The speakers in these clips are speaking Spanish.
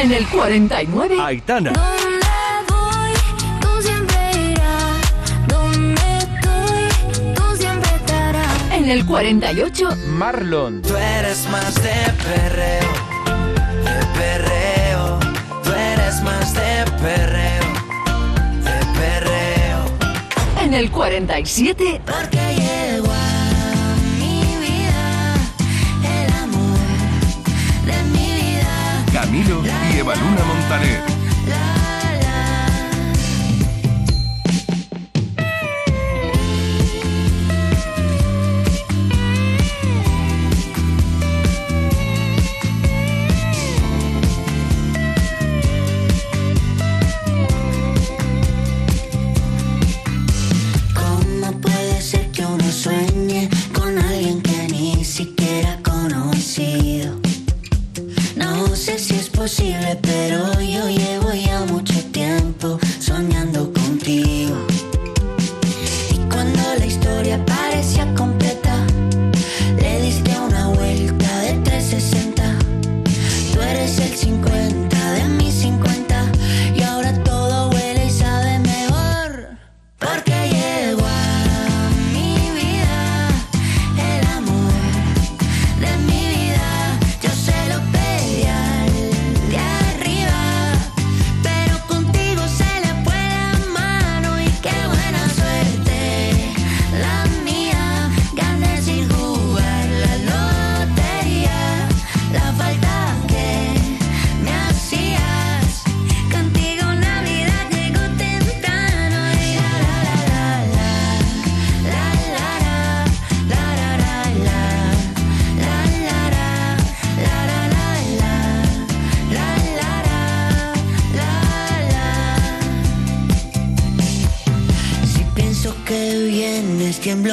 en el 49. Aitana. En el 48, Marlon. Tú eres más de perreo, de perreo. Tú eres más de perreo, de perreo. En el 47, porque Eva Luna Montaner.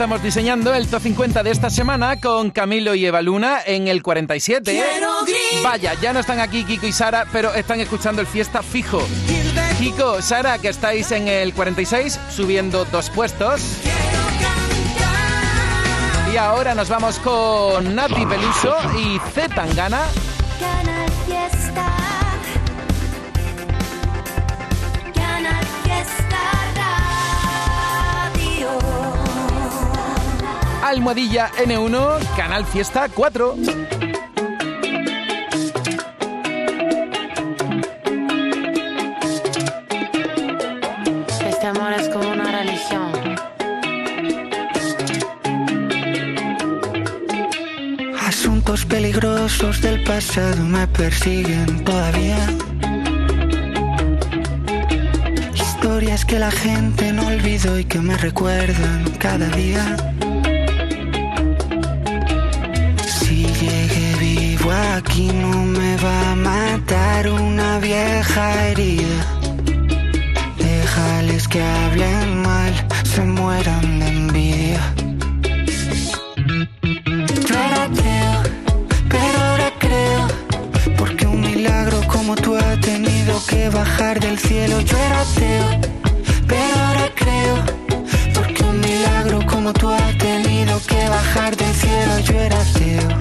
estamos diseñando el top 50 de esta semana con Camilo y Evaluna en el 47. Vaya, ya no están aquí Kiko y Sara, pero están escuchando el fiesta fijo. Kiko, Sara, que estáis en el 46, subiendo dos puestos. Y ahora nos vamos con Nati Peluso y Z Tangana. Almohadilla N1, Canal Fiesta 4. Este amor es como una religión. Asuntos peligrosos del pasado me persiguen todavía. Historias que la gente no olvidó y que me recuerdan cada día. aquí no me va a matar una vieja herida. Déjales que hablen mal, se mueran de envidia. Yo era ateo, pero ahora creo, porque un milagro como tú ha tenido que bajar del cielo. Yo era ateo, pero ahora creo, porque un milagro como tú ha tenido que bajar del cielo. Yo era ateo.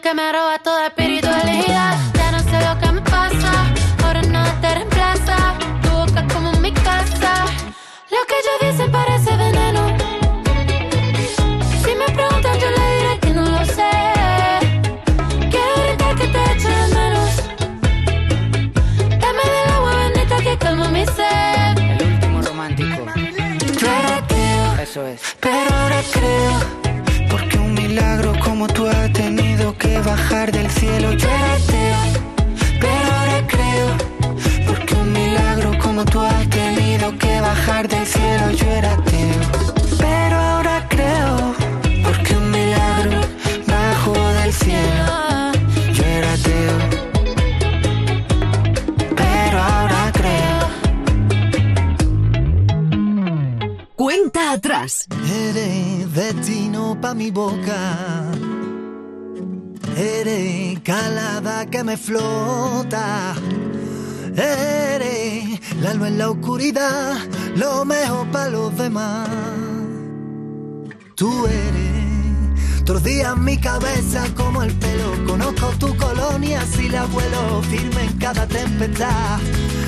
que me roba todo me flota. Eres la luz en la oscuridad, lo mejor para los demás. Tú eres todos días mi cabeza como el pelo. Conozco tu colonia si la vuelo firme en cada tempestad.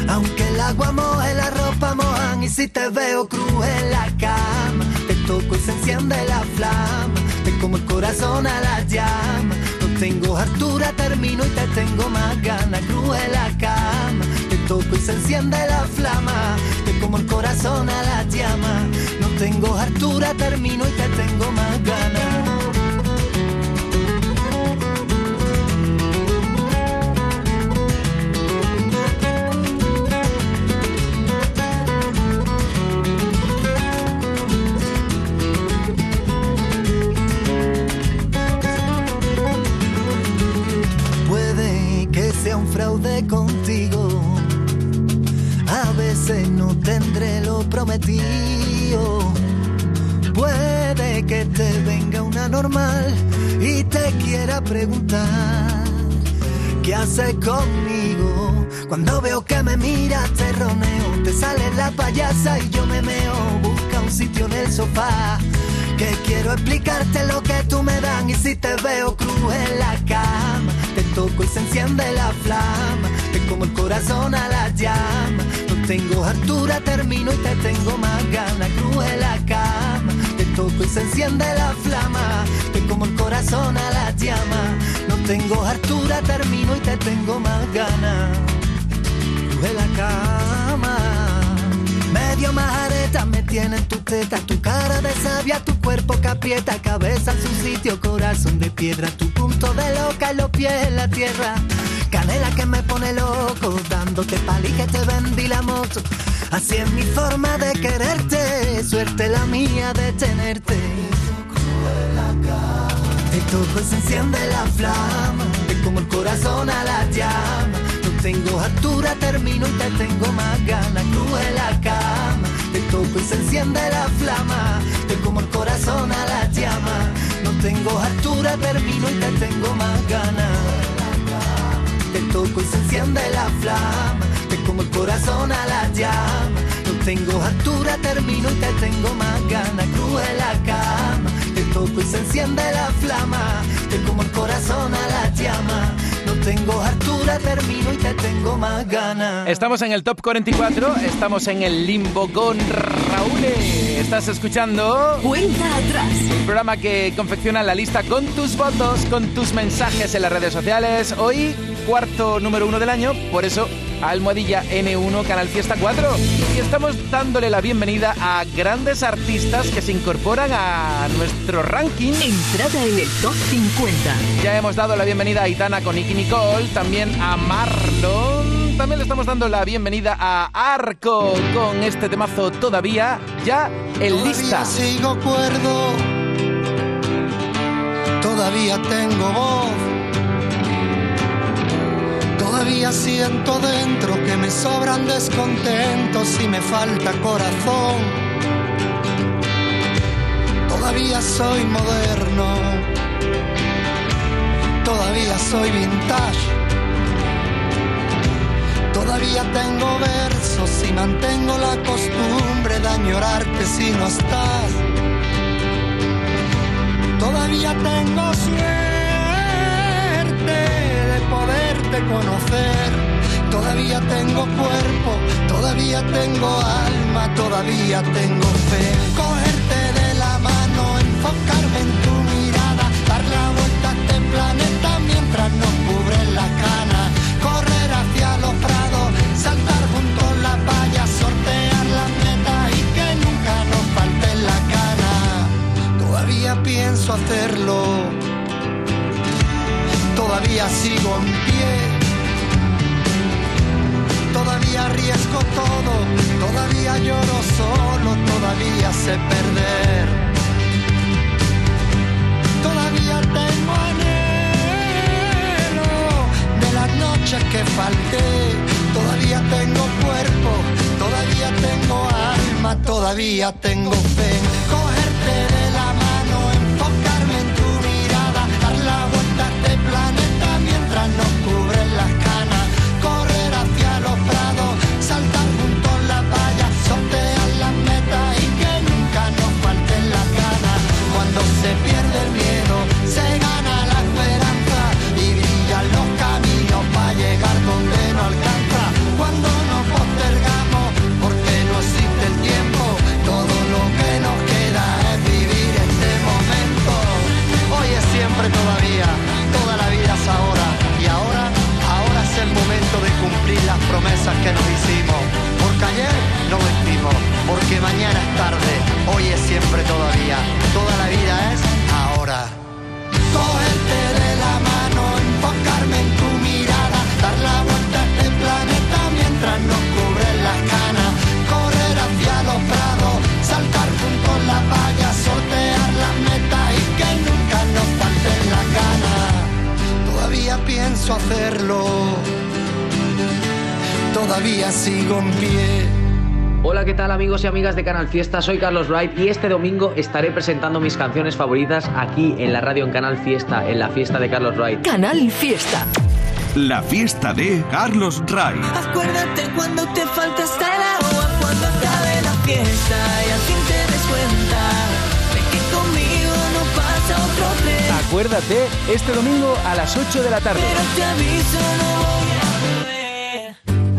Aunque el agua moje, la ropa mojan y si te veo cruje en la cama. Te toco y se enciende la flama, te como el corazón a la llama tengo hartura, termino y te tengo más ganas. Cruje la cama, te toco y se enciende la flama. Te como el corazón a la llama Cuando veo que me miras te roneo, te sale la payasa y yo me meo. Busca un sitio en el sofá. Que quiero explicarte lo que tú me dan y si te veo cruz en la cama, te toco y se enciende la flama, te como el corazón a la llama. No tengo altura, termino y te tengo más ganas, cruz en la cama, te toco y se enciende la flama, te como el corazón a la llama. No tengo altura, termino y te tengo más ganas, en la cama. Medio majareta me tiene en tu teta, tu cara de sabia, tu cuerpo que aprieta, cabeza en su sitio, corazón de piedra, tu punto de loca y los pies en la tierra. Canela que me pone loco, dándote pali que te vendí la moto. Así es mi forma de quererte, suerte la mía de tenerte. Te toco y se enciende la flama, te como el corazón a la llama. No tengo altura, termino y te tengo más ganas. Cruz en la cama, te toco y se enciende la flama. Te como el corazón a la llama. No tengo altura, termino y te tengo más ganas. Te toco y se enciende la flama. Te como el corazón a la llama. No tengo altura, termino y te tengo más ganas. Cruz en la cama. Te toco y se enciende la flama. Te como el corazón a la llama. No tengo altura, termino y te tengo más ganas. Estamos en el top 44, estamos en el limbo con Raúl. Estás escuchando Cuenta atrás. el programa que confecciona la lista con tus votos, con tus mensajes en las redes sociales. Hoy, cuarto número uno del año, por eso Almohadilla N1 Canal Fiesta 4. Y estamos dándole la bienvenida a grandes artistas que se incorporan a nuestro ranking. Entrada en el top 50. Ya hemos dado la bienvenida a Aitana con Nicky Nicole, también a Marlon. También le estamos dando la bienvenida a Arco con este temazo todavía ya en lista. Todavía sigo cuerdo, todavía tengo voz, todavía siento dentro que me sobran descontentos y me falta corazón. Todavía soy moderno, todavía soy vintage. Todavía tengo versos y mantengo la costumbre de añorarte si no estás. Todavía tengo suerte de conocer. Todavía tengo cuerpo, todavía tengo alma, todavía tengo fe. Cogerte de la mano, enfocarme en tu mirada, dar la vuelta a este planeta mientras nos cubre la cana. Correr hacia los prados, saltar junto a la valla, sortear todavía sigo en pie. Todavía arriesgo todo, todavía lloro solo, todavía sé perder. Todavía tengo anhelo de las noches que falté. Todavía tengo cuerpo, todavía tengo alma, todavía tengo fe. Las que nos hicimos. Porque ayer no vestimos, porque mañana es tarde, hoy es siempre todavía, toda la vida es ahora. Cogerte de la mano, enfocarme en tu mirada, dar la vuelta a este planeta mientras nos cubren las canas, correr hacia los prados, saltar junto a la valla, sortear las metas y que nunca nos falten las ganas. Todavía pienso hacerlo, todavía sigo en pie. Hola, ¿qué tal amigos y amigas de Canal Fiesta? Soy Carlos Wright y este domingo estaré presentando mis canciones favoritas aquí en la radio en Canal Fiesta, en la fiesta de Carlos Wright. Canal Fiesta. La fiesta de Carlos Ray. Acuérdate cuando te falta hasta el agua, cuando acabe la fiesta y al fin te des cuenta de que conmigo no pasa otro tren. Acuérdate, este domingo a las 8 de la tarde. Pero te aviso, no voy a.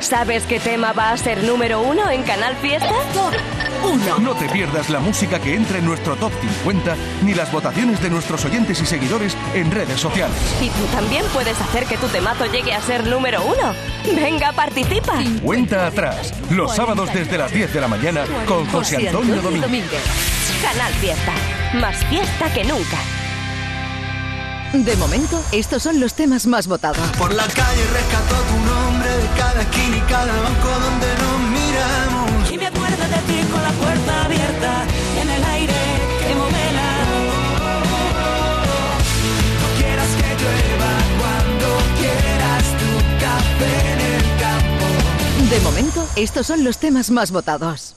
¿Sabes qué tema va a ser número uno en Canal Fiesta? No te pierdas la música que entra en nuestro top 50 ni las votaciones de nuestros oyentes y seguidores en redes sociales. Y tú también puedes hacer que tu temazo llegue a ser número uno. Venga, participa. Cuenta atrás, los sábados desde las 10 de la mañana con José Antonio Domínguez. Canal Fiesta. Más fiesta que nunca. De momento, estos son los temas más votados. Por la calle rescató tu nombre de cada esquina y cada banco donde nos miramos. Y me acuerdo de ti con la puerta abierta en el aire que modela. No quieras que llueva cuando quieras tu café en el campo. De momento, estos son los temas más votados.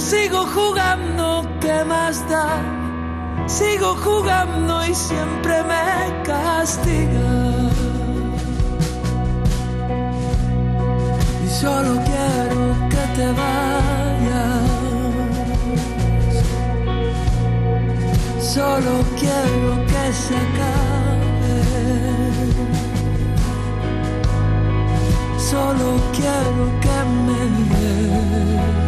Sigo jugando, ¿qué más da? Sigo jugando y siempre me castiga. Y solo quiero que te vayas. Solo quiero que se acabe. Solo quiero que me des.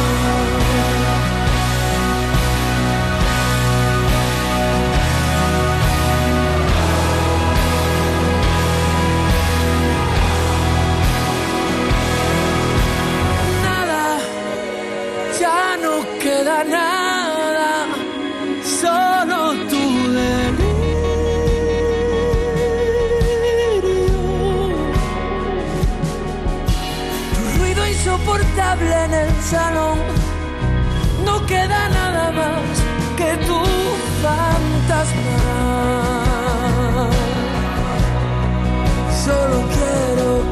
En el salón, no queda nada más que tu fantasma. Solo quiero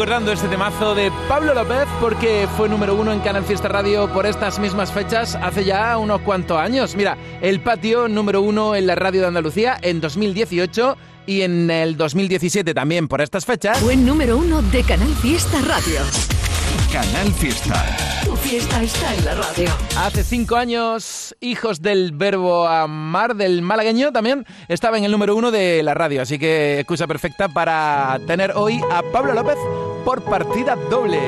recordando este temazo de Pablo López porque fue número uno en Canal Fiesta Radio por estas mismas fechas hace ya unos cuantos años. Mira, El Patio número uno en la radio de Andalucía en 2018 y en el 2017 también por estas fechas. Fue número uno de Canal Fiesta Radio. Canal Fiesta. Tu fiesta está en la radio. Hace cinco años, Hijos del Verbo Amar del malagueño también estaba en el número uno de la radio, así que excusa perfecta para tener hoy a Pablo López por partida doble.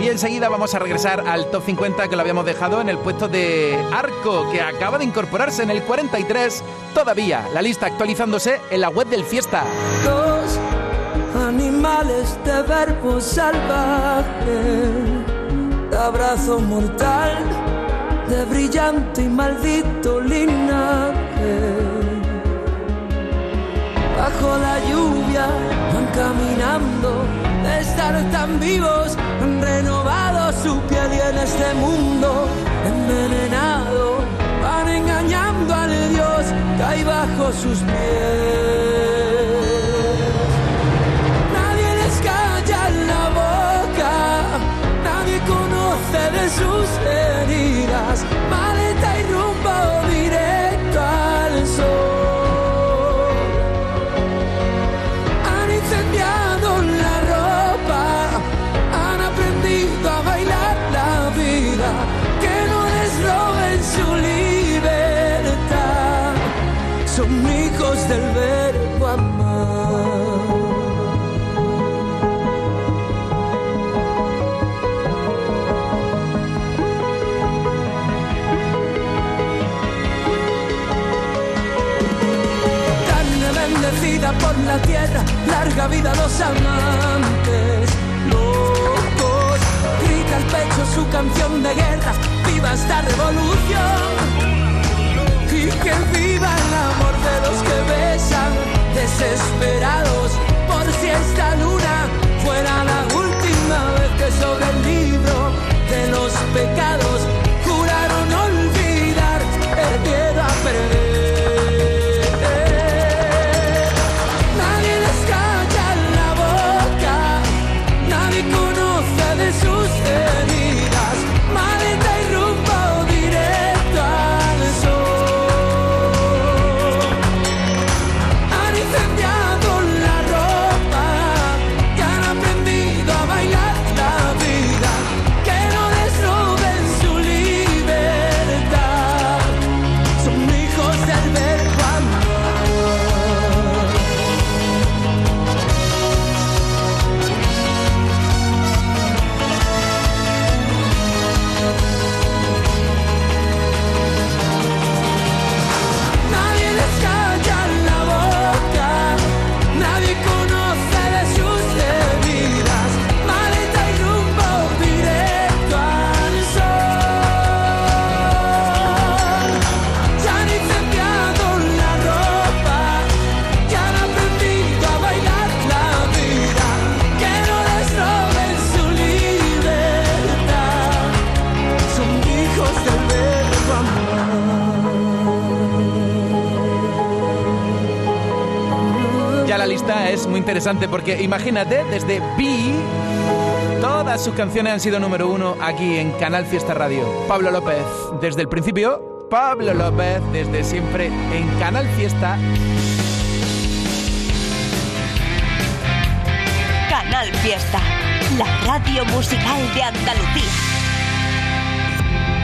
Y enseguida vamos a regresar al top 50 que lo habíamos dejado en el puesto de Arco, que acaba de incorporarse en el 43 todavía. La lista actualizándose en la web del Fiesta. Dos animales de verbo salvaje, abrazo mortal, de brillante y maldito linaje. Bajo la lluvia van caminando, de estar tan vivos, han renovado su piel y en este mundo envenenado van engañando al Dios que hay bajo sus pies. Nadie les calla la boca, nadie conoce de sus heridas. Larga vida a los amantes. Locos, grita al pecho su canción de guerra, viva esta revolución. Y que viva el amor de los que besan, desesperados, por si esta luna fuera la última vez que sobre el libro de los pecados interesante porque imagínate, desde B, todas sus canciones han sido número uno aquí en Canal Fiesta Radio. Pablo López, desde el principio, Pablo López, desde siempre en Canal Fiesta. Canal Fiesta, la radio musical de Andalucía.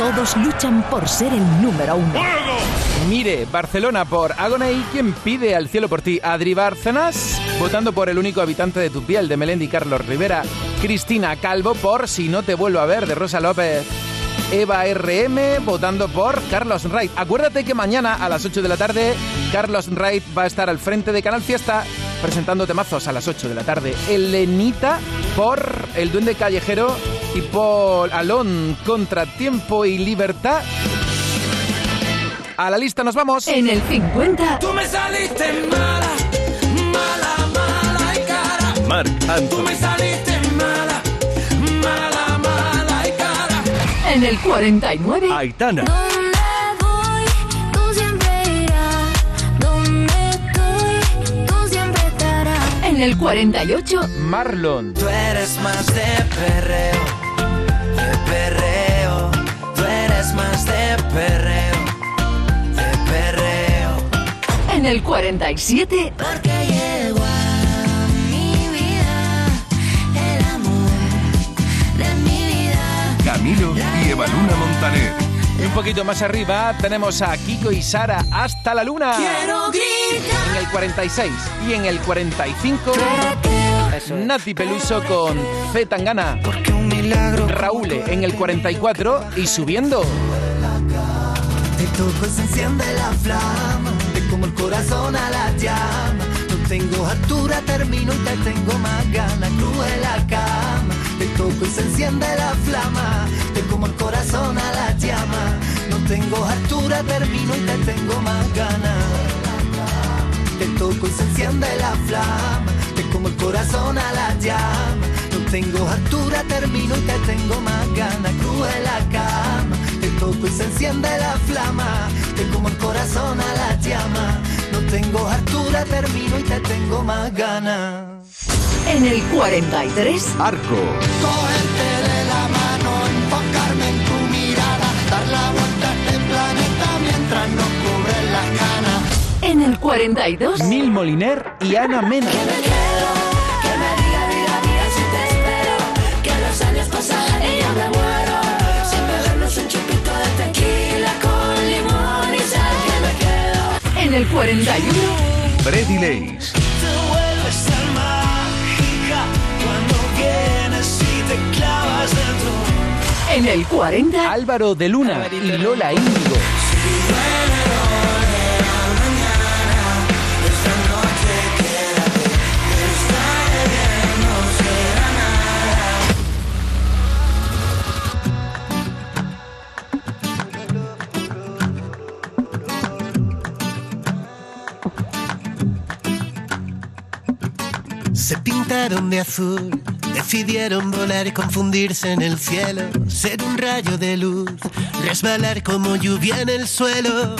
Todos luchan por ser el número uno. Mire, Barcelona por Agoney, ¿quién pide al cielo por ti? Adri Bárcenas, votando por el único habitante de tu piel de Melendi Carlos Rivera. Cristina Calvo por Si no te vuelvo a ver de Rosa López. Eva RM votando por Carlos Wright. Acuérdate que mañana a las 8 de la tarde Carlos Wright va a estar al frente de Canal Fiesta presentando temazos a las 8 de la tarde. Elenita por El Duende Callejero y por Alon, Contratiempo y Libertad. A la lista nos vamos. En el 50. Tú me saliste mala, mala, mala y cara. Marc Tú me Anthony. saliste mala, mala, mala y cara. En el 49. Aitana. Tú siempre irás donde estoy, tú siempre estarás. En el 48. Marlon. Tú eres más de perreo, perreo. Tú eres más de perreo, de perreo. En el 47. Porque llegó a mi vida el amor de mi vida. Camilo y Evaluna Montaner. Y un poquito más arriba tenemos a Kiko y Sara hasta la luna. Quiero gritar. En el 46 y en el 45 Nati Peluso con C Tangana. Milagro. Raúl en el 44 y subiendo. Te toco y se enciende la flama, te como el corazón a la llama. No tengo altura, termino y te tengo más ganas. Cruje la cama, te toco y se enciende la flama, te como el corazón a la llama. No tengo altura, termino y te tengo más ganas. Te toco y se enciende la flama, te como el corazón a la llama. No tengo altura, termino y te tengo más ganas. Cruje la cama, te toco y se enciende la flama, te como el corazón a la llama. No tengo altura, termino y te tengo más ganas. En el 43. Arco. Cogerte de la mano, enfocarme en tu mirada, dar la vuelta a este planeta mientras nos cubren las canas. En el 42. Mil Moliner y Ana Mena. En el 41. Freddy Lace. Te vuelves tan mágica cuando vienes y te clavas dentro. En el 40. Álvaro de Luna y Lola Índigo. Pintaron de azul, decidieron volar y confundirse en el cielo, ser un rayo de luz, resbalar como lluvia en el suelo,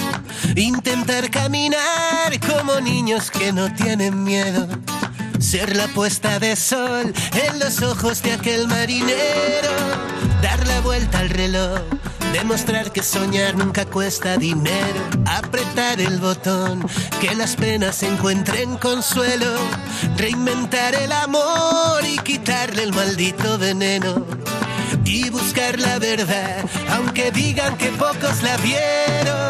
intentar caminar como niños que no tienen miedo, ser la puesta de sol en los ojos de aquel marinero, dar la vuelta al reloj. Demostrar que soñar nunca cuesta dinero. Apretar el botón, que las penas encuentren consuelo. Reinventar el amor y quitarle el maldito veneno. Y buscar la verdad, aunque digan que pocos la vieron.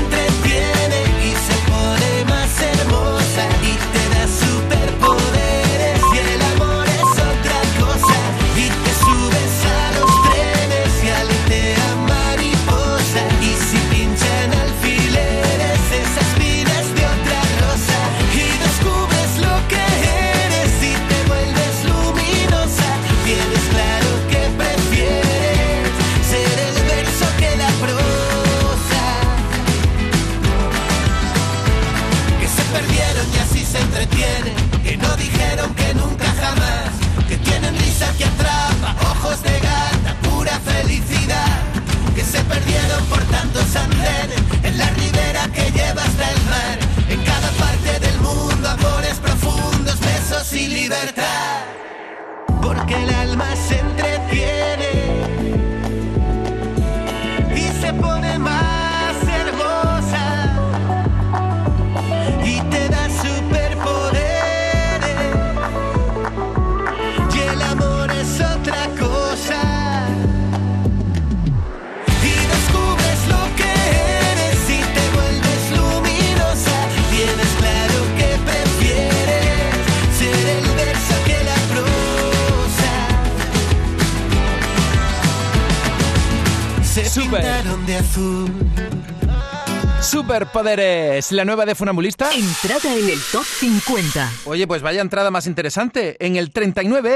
Superpoderes, la nueva de Funambulista. Entrada en el top 50. Oye, pues vaya entrada más interesante. En el 39,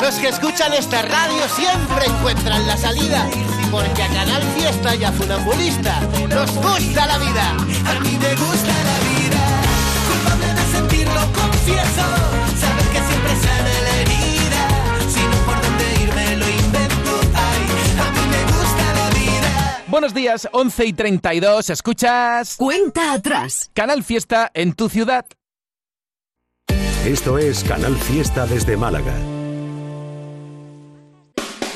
Los que escuchan esta radio siempre encuentran la salida, porque a Canal Fiesta y a Funambulista nos gusta la vida. A mí me gusta la vida, culpable de sentirlo, confieso. Buenos días, 11 y 32, escuchas... Cuenta atrás. Canal Fiesta en tu ciudad. Esto es Canal Fiesta desde Málaga.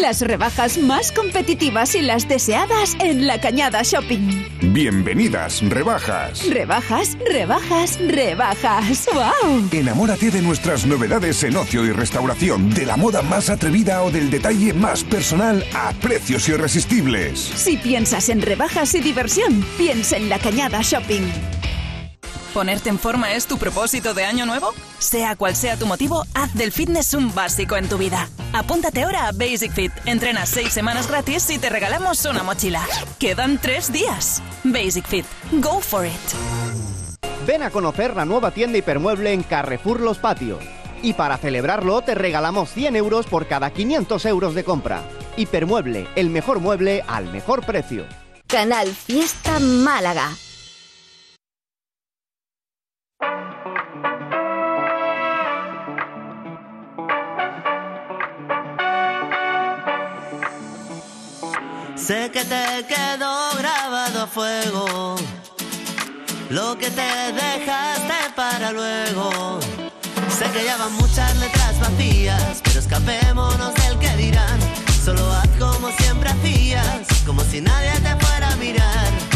Las rebajas más competitivas y las deseadas en La Cañada Shopping. Bienvenidas, rebajas. Rebajas, rebajas, rebajas. ¡Wow! Enamórate de nuestras novedades en ocio y restauración, de la moda más atrevida o del detalle más personal a precios irresistibles. Si piensas en rebajas y diversión, piensa en La Cañada Shopping. ¿Ponerte en forma es tu propósito de año nuevo? Sea cual sea tu motivo, haz del fitness un básico en tu vida. Apúntate ahora a Basic Fit. Entrena seis semanas gratis y te regalamos una mochila. Quedan tres días. Basic Fit. Go for it. Ven a conocer la nueva tienda hipermueble en Carrefour Los Patios. Y para celebrarlo te regalamos 100 euros por cada 500 euros de compra. Hipermueble, el mejor mueble al mejor precio. Canal Fiesta Málaga. Sé que te quedó grabado a fuego lo que te dejaste para luego. Sé que ya van muchas letras vacías, pero escapémonos del que dirán. Solo haz como siempre hacías, como si nadie te fuera a mirar.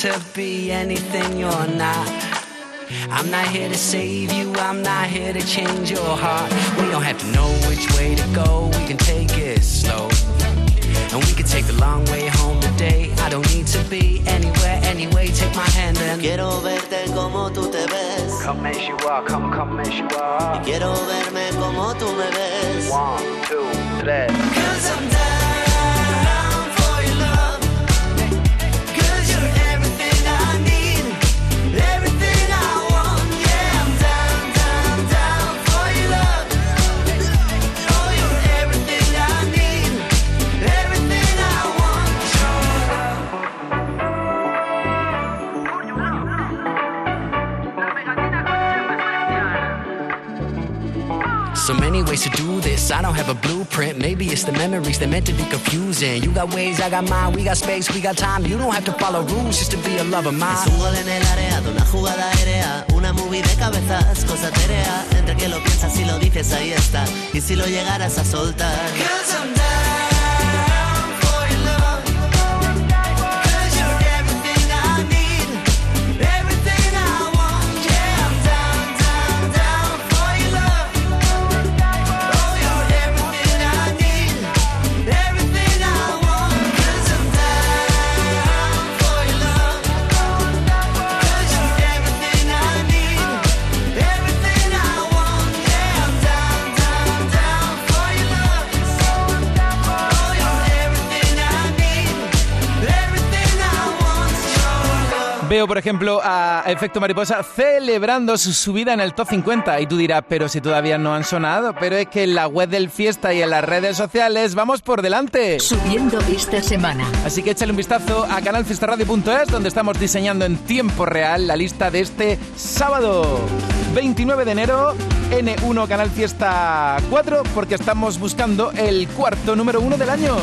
to be anything you're not. I'm not here to save you, I'm not here to change your heart. We don't have to know which way to go, we can take it slow. And we can take the long way home today. I don't need to be anywhere, anyway. Take my hand and Quiero verte como tú te ves. come as you are, come, come as you are. Y quiero verme como tú me ves. One, two, three. Cause I'm many ways to do this. I don't have a blueprint. Maybe it's the memories that meant to be confusing. You got ways, I got mine. We got space, we got time. You don't have to follow rules just to be a lover mine. Es un gol en el área, de una jugada aérea, una movie de cabezas, cosa terea. Entre que lo piensas y lo dices, ahí está. Y si lo llegaras a soltar. Veo, por ejemplo, a Efecto Mariposa celebrando su subida en el top 50. Y tú dirás, pero si todavía no han sonado. Pero es que en la web del Fiesta y en las redes sociales vamos por delante. Subiendo esta semana. Así que échale un vistazo a canalfiestaradio.es, donde estamos diseñando en tiempo real la lista de este sábado. 29 de enero, N1 Canal Fiesta 4, porque estamos buscando el cuarto número uno del año.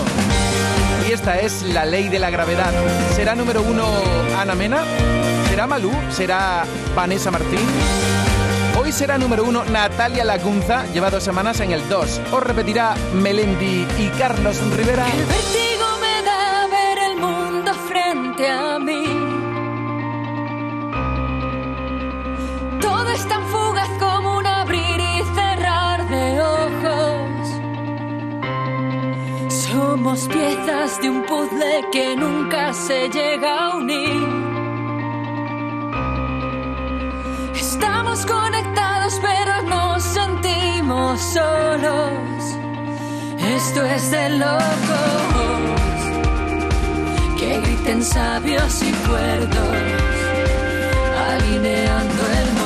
Y esta es la ley de la gravedad. ¿Será número uno Ana Mena? ¿Será Malú? ¿Será Vanessa Martín? Hoy será número uno Natalia Lacunza, lleva dos semanas en el 2. ¿O repetirá Melendi y Carlos Rivera? El me da ver el mundo frente a mí. Todo es tan fugaz como un Somos piezas de un puzzle que nunca se llega a unir. Estamos conectados pero nos sentimos solos. Esto es de locos que griten sabios y cuerdos, alineando el momento,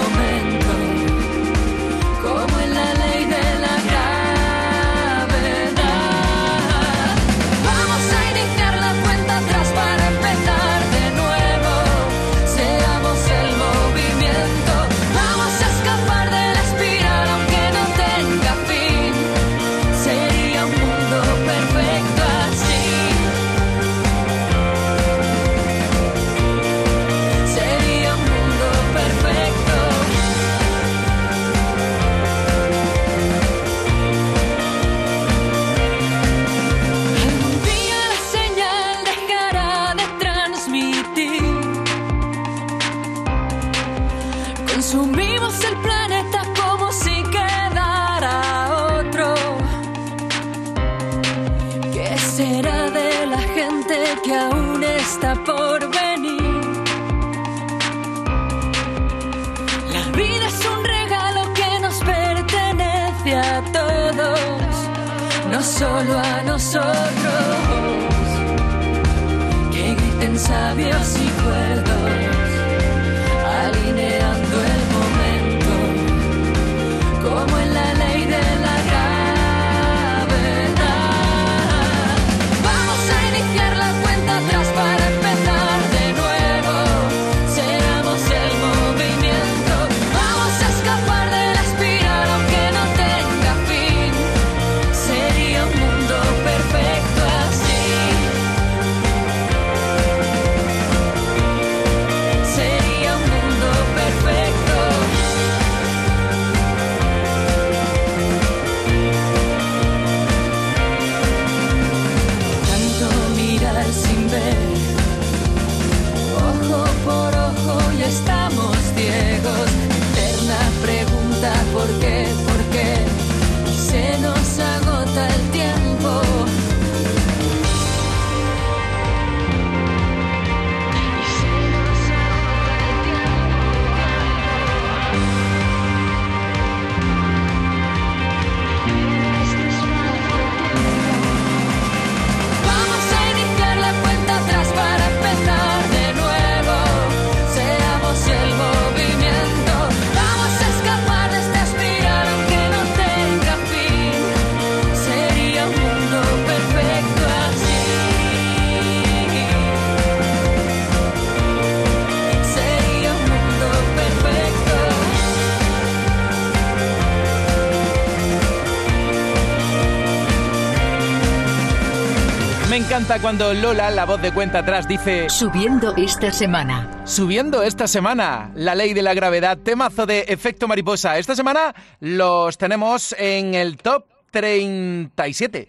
encanta cuando Lola, la voz de cuenta atrás, dice... Subiendo esta semana. Subiendo esta semana, la ley de la gravedad, temazo de efecto mariposa. Esta semana los tenemos en el top 37.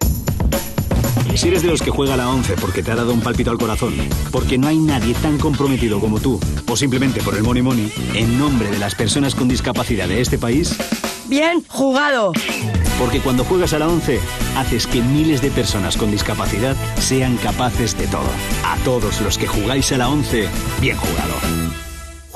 Y si eres de los que juega a la 11 porque te ha dado un palpito al corazón, porque no hay nadie tan comprometido como tú, o simplemente por el money money, en nombre de las personas con discapacidad de este país, Bien jugado. Porque cuando juegas a la 11, haces que miles de personas con discapacidad sean capaces de todo. A todos los que jugáis a la 11, bien jugado.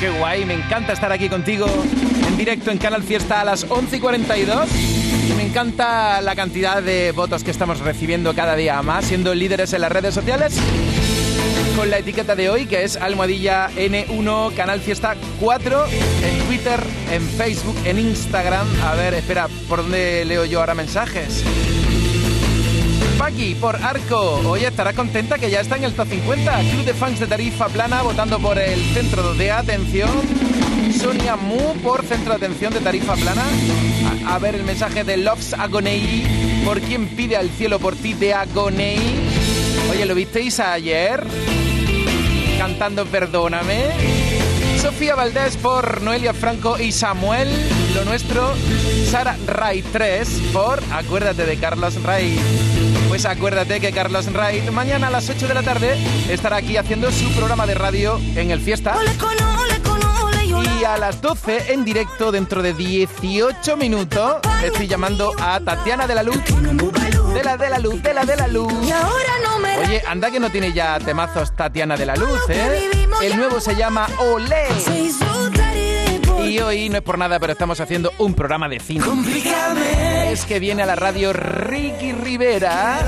Qué guay, me encanta estar aquí contigo en directo en Canal Fiesta a las 11 y 42. Y me encanta la cantidad de votos que estamos recibiendo cada día más, siendo líderes en las redes sociales. Con la etiqueta de hoy, que es Almohadilla N1 Canal Fiesta 4, en Twitter, en Facebook, en Instagram. A ver, espera, ¿por dónde leo yo ahora mensajes? Paqui, por Arco. Oye, estará contenta que ya está en el top 50. Club de fans de Tarifa Plana votando por el centro de atención. Sonia Mu por centro de atención de Tarifa Plana. A, ver el mensaje de Loves Agonei. ¿Por quién pide al cielo por ti de Agonei? Oye, ¿lo visteis ayer? Cantando Perdóname. Sofía Valdés por Noelia Franco y Samuel, lo nuestro. Sara Ray 3 por Acuérdate de Carlos Ray. Pues acuérdate que Carlos Ray mañana a las 8 de la tarde estará aquí haciendo su programa de radio en el Fiesta. Y a las 12 en directo dentro de 18 minutos estoy llamando a Tatiana de la Luz. De la de la luz, de la de la luz. Oye, anda que no tiene ya temazos Tatiana de la Luz, ¿eh? El nuevo se llama Olé. Y hoy no es por nada, pero estamos haciendo un programa de cine. Es que viene a la radio Ricky Rivera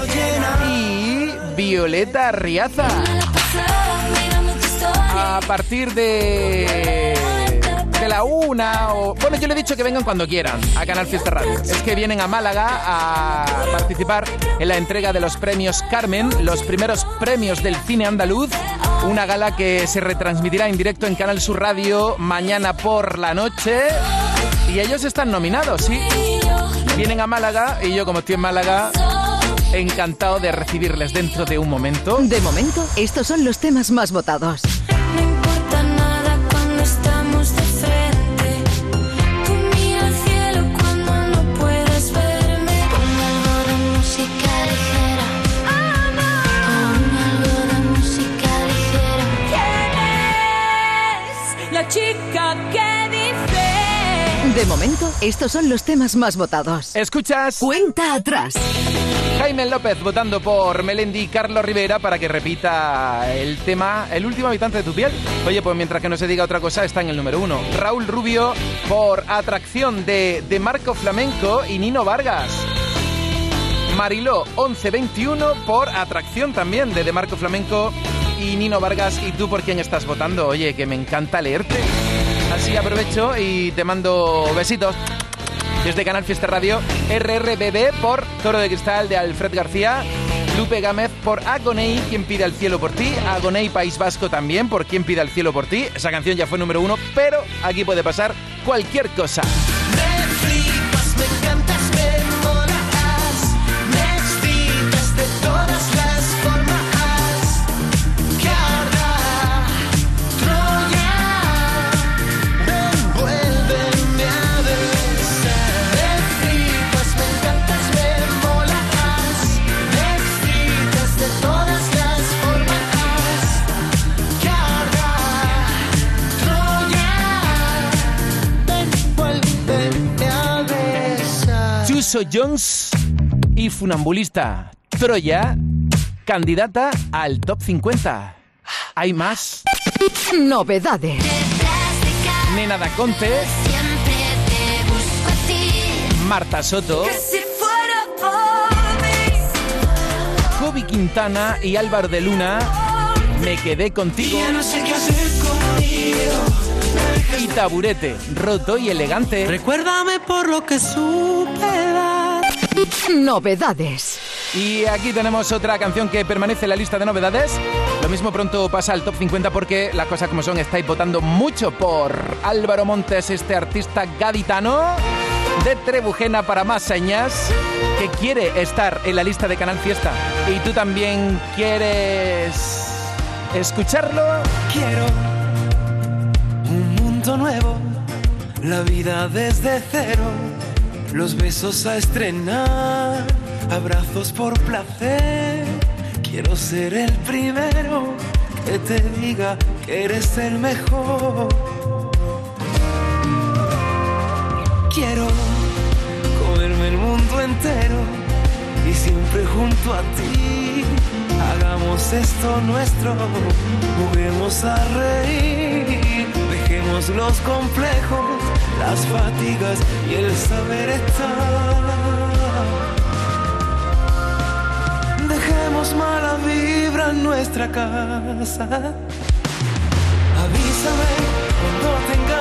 y Violeta Arriaza. A partir de de la una o... Bueno, yo le he dicho que vengan cuando quieran a Canal Fiesta Radio. Es que vienen a Málaga a participar en la entrega de los premios Carmen, los primeros premios del cine andaluz. Una gala que se retransmitirá en directo en Canal Sur Radio mañana por la noche. Y ellos están nominados, ¿sí? Vienen a Málaga y yo como estoy en Málaga... Encantado de recibirles dentro de un momento. De momento, estos son los temas más votados. De momento, estos son los temas más votados. ¿Escuchas? Cuenta atrás. Jaime López votando por Melendi y Carlos Rivera para que repita el tema El último habitante de tu piel. Oye, pues mientras que no se diga otra cosa, está en el número uno. Raúl Rubio por Atracción de, de Marco Flamenco y Nino Vargas. Mariló 1121 por Atracción también de De Marco Flamenco y Nino Vargas. ¿Y tú por quién estás votando? Oye, que me encanta leerte. Así aprovecho y te mando besitos. Desde Canal Fiesta Radio, RRBB por Toro de Cristal de Alfred García, Lupe Gámez por Agonei, quien pide al cielo por ti, Agonei País Vasco también por quien pide al cielo por ti. Esa canción ya fue número uno, pero aquí puede pasar cualquier cosa. Chuso Jones y Funambulista Troya, candidata al top 50. Hay más. Novedades. Nena da Conte, Siempre te busco a ti. Marta Soto. Kobe Quintana y Álvaro de Luna. Me quedé contigo. Ya no sé qué hacer Y taburete, roto y elegante. Recuérdame por lo que supe dar. Novedades. Y aquí tenemos otra canción que permanece en la lista de novedades. Lo mismo pronto pasa al top 50 porque las cosas como son, estáis votando mucho por Álvaro Montes, este artista gaditano de Trebujena para más señas, que quiere estar en la lista de Canal Fiesta. ¿Y tú también quieres escucharlo? Quiero nuevo, la vida desde cero, los besos a estrenar, abrazos por placer. Quiero ser el primero que te diga que eres el mejor. Quiero comerme el mundo entero y siempre junto a ti. Hagamos esto nuestro, juguemos a reír, los complejos, las fatigas y el saber estar. Dejemos mala vibra en nuestra casa. Avísame cuando tengas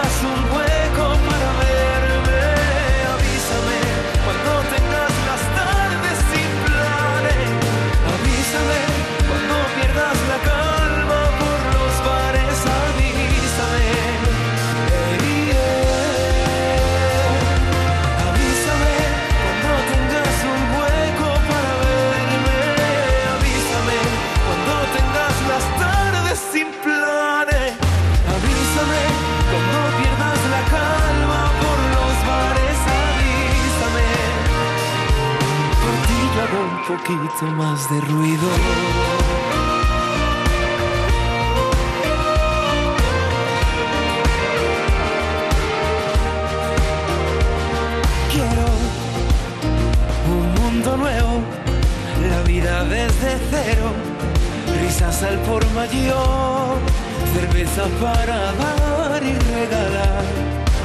poquito más de ruido. Quiero un mundo nuevo, la vida desde cero, risas al por mayor, cerveza para dar y regalar,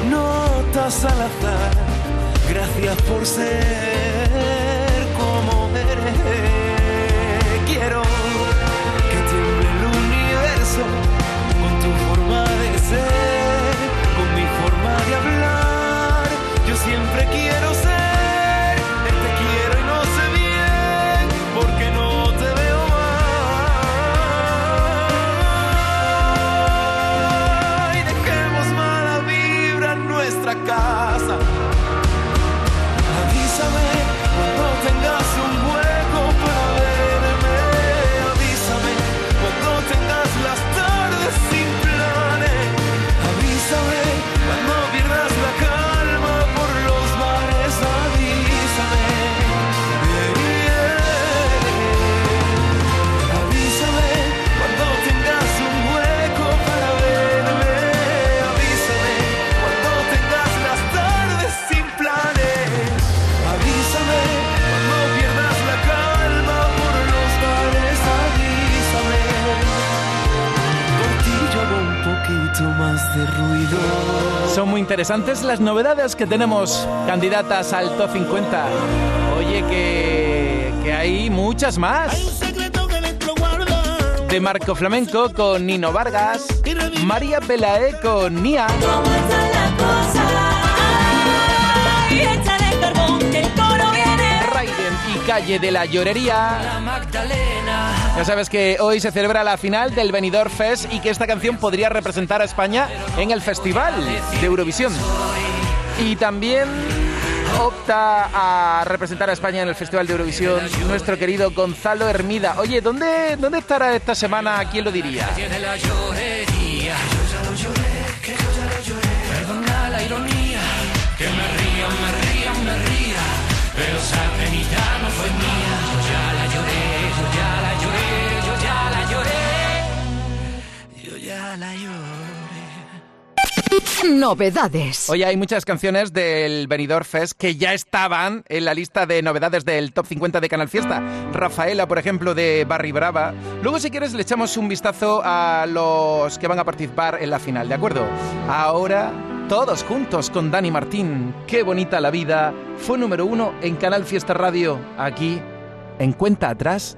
notas al azar, gracias por ser. Quiero que tiemble el universo con tu forma de ser, Son muy interesantes las novedades que tenemos candidatas al top 50. Oye, que, que hay muchas más. De Marco Flamenco con Nino Vargas, María Pelae con Nia. Raiden y Calle de la Llorería. Ya sabes que hoy se celebra la final del Benidorm Fest y que esta canción podría representar a España en el Festival de Eurovisión. Y también opta a representar a España en el Festival de Eurovisión nuestro querido Gonzalo Hermida. Oye, ¿dónde, dónde estará esta semana? ¿Quién lo diría? Novedades. Oye, hay muchas canciones del Benidorm Fest que ya estaban en la lista de novedades del Top 50 de Canal Fiesta. Rafaela, por ejemplo, de Barry Brava. Luego, si quieres, le echamos un vistazo a los que van a participar en la final, ¿de acuerdo? Ahora, todos juntos con Dani Martín. Qué bonita la vida. Fue número uno en Canal Fiesta Radio, aquí, en Cuenta Atrás.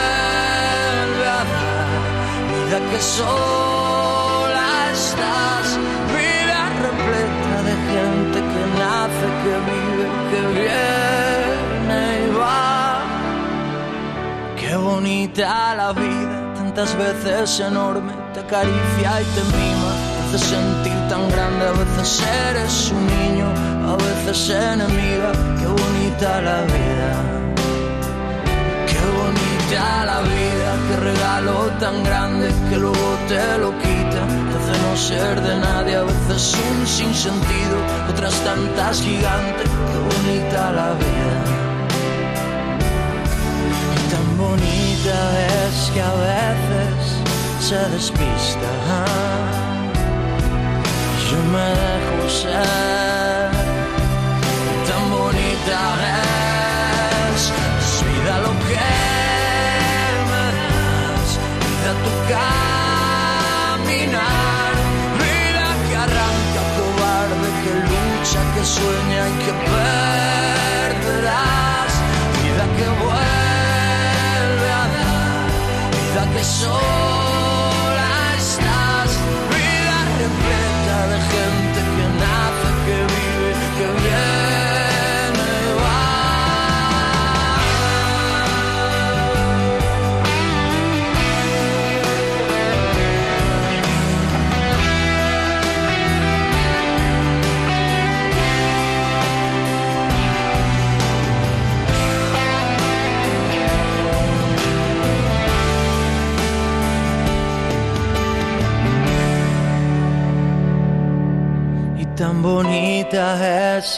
Que sola estás. Vida repleta de gente que nace, que vive, que viene y va. Qué bonita la vida, tantas veces enorme, te acaricia y te mima, te hace sentir tan grande, a veces eres un niño, a veces enemiga, qué bonita la vida. Qué bonita la vida, qué regalo tan grande que luego te lo quita, te hace no ser de nadie, a veces un sinsentido, otras tantas gigantes, qué bonita la vida. Y tan bonita es que a veces se despista. Yo me dejo ser. Tan bonita sueña y que perderás. Vida que vuelve a dar. Vida que sola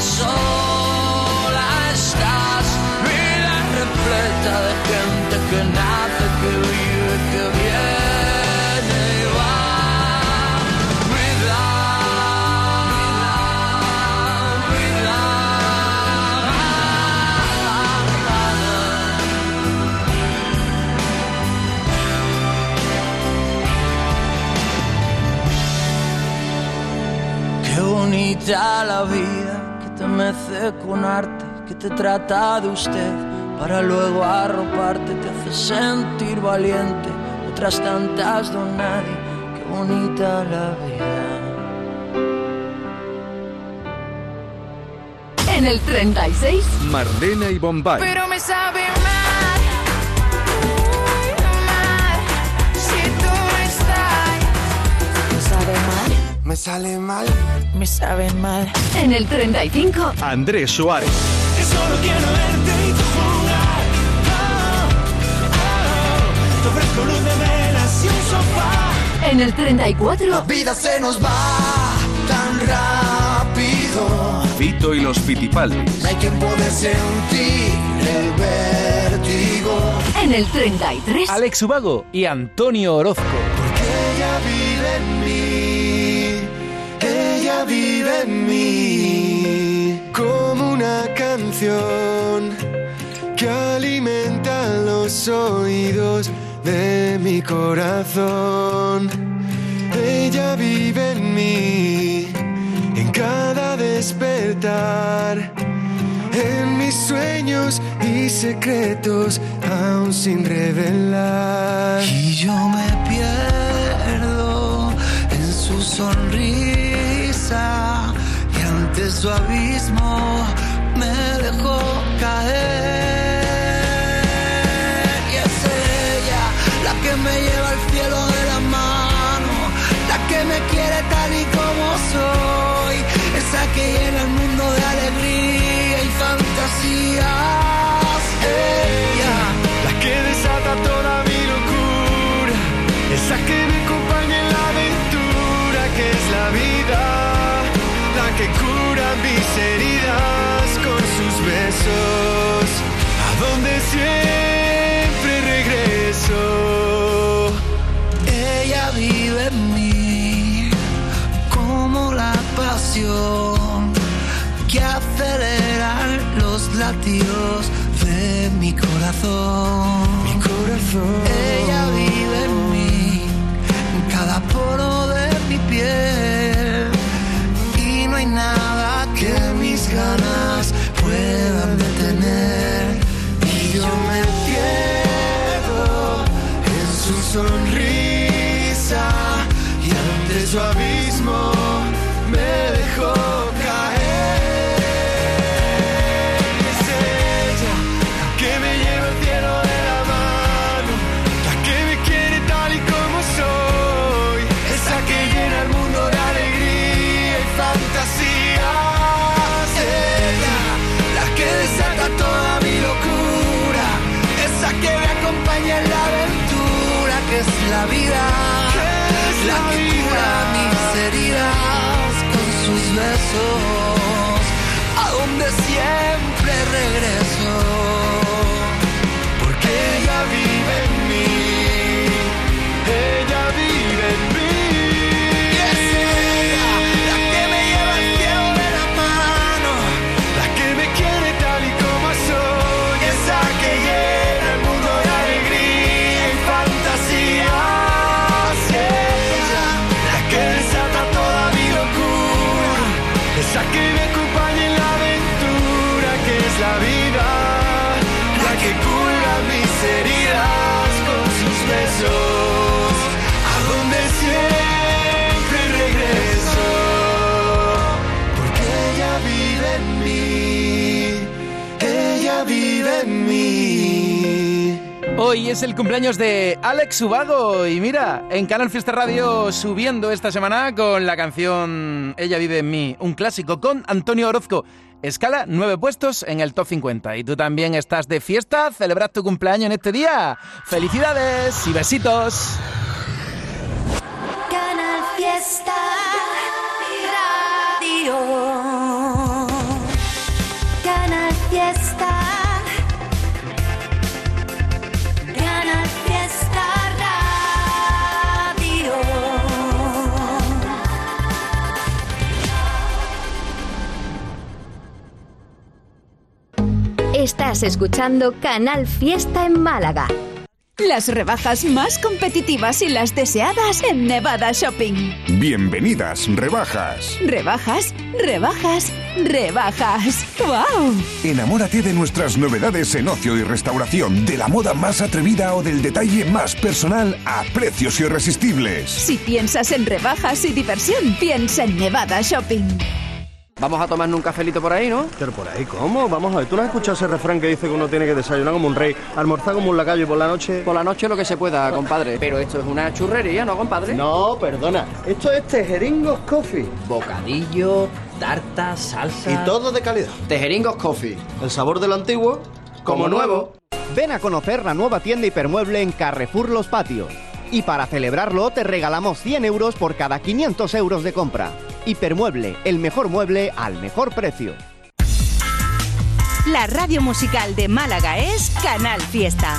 sola estás. Vida repleta de gente que nace, que vive, que viene y va. Vida, Qué bonita la vida que te mece con arte, que te trata de usted para luego arroparte, te hace sentir valiente. Otras tantas don nadie, qué bonita la vida. En el 36. Marlena y Bombay. Pero sale mal, me sabe mal. En el 35. Andrés Suárez. Que solo quiero verte y tú jugar. Oh, oh, te ofrezco luz de velas y un sofá. En el 34. La vida se nos va tan rápido. Fito y los Fitipaldis. No hay quien puede sentir el vértigo. En el 33. Alex Ubago y Antonio Orozco. Que alimenta los oídos de mi corazón. Ella vive en mí, en cada despertar, en mis sueños y secretos aún sin revelar. Y yo me pierdo en su sonrisa y ante su abismo me Y es ella la que me lleva al cielo de la mano, la que me quiere tal y como soy, esa que llena el mundo de alegría y fantasías. Pasión que acelera los latidos de mi corazón. Mi corazón. Ella vive en mí, en cada poro de mi piel. Y no hay nada que mis ganas puedan sus Hoy es el cumpleaños de Alex Ubago y mira, en Canal Fiesta Radio subiendo esta semana con la canción Ella vive en mí, un clásico con Antonio Orozco. Escala nueve puestos en el top 50. Y tú también estás de fiesta, celebras tu cumpleaños en este día. ¡Felicidades y besitos! Canal Fiesta Estás escuchando Canal Fiesta en Málaga. Las rebajas más competitivas y las deseadas en Nevada Shopping. Bienvenidas, rebajas. Rebajas, rebajas, rebajas. ¡Wow! Enamórate de nuestras novedades en ocio y restauración, de la moda más atrevida o del detalle más personal a precios irresistibles. Si piensas en rebajas y diversión, piensa en Nevada Shopping. Vamos a tomarnos un cafelito por ahí, ¿no? Pero por ahí, ¿cómo? Vamos a ver, ¿tú no has escuchado ese refrán que dice que uno tiene que desayunar como un rey, almorzar como un lacayo y por la noche...? Por la noche lo que se pueda, compadre. Pero esto es una churrería, ¿no, compadre? No, perdona. Esto es Tejeringos Coffee. Bocadillo, tarta, salsa... Y todo de calidad. Tejeringos Coffee. El sabor de lo antiguo, como, nuevo. Ven a conocer la nueva tienda hipermueble en Carrefour Los Patios. Y para celebrarlo te regalamos 100 euros por cada 500 euros de compra. Hipermueble, el mejor mueble al mejor precio. La radio musical de Málaga es Canal Fiesta.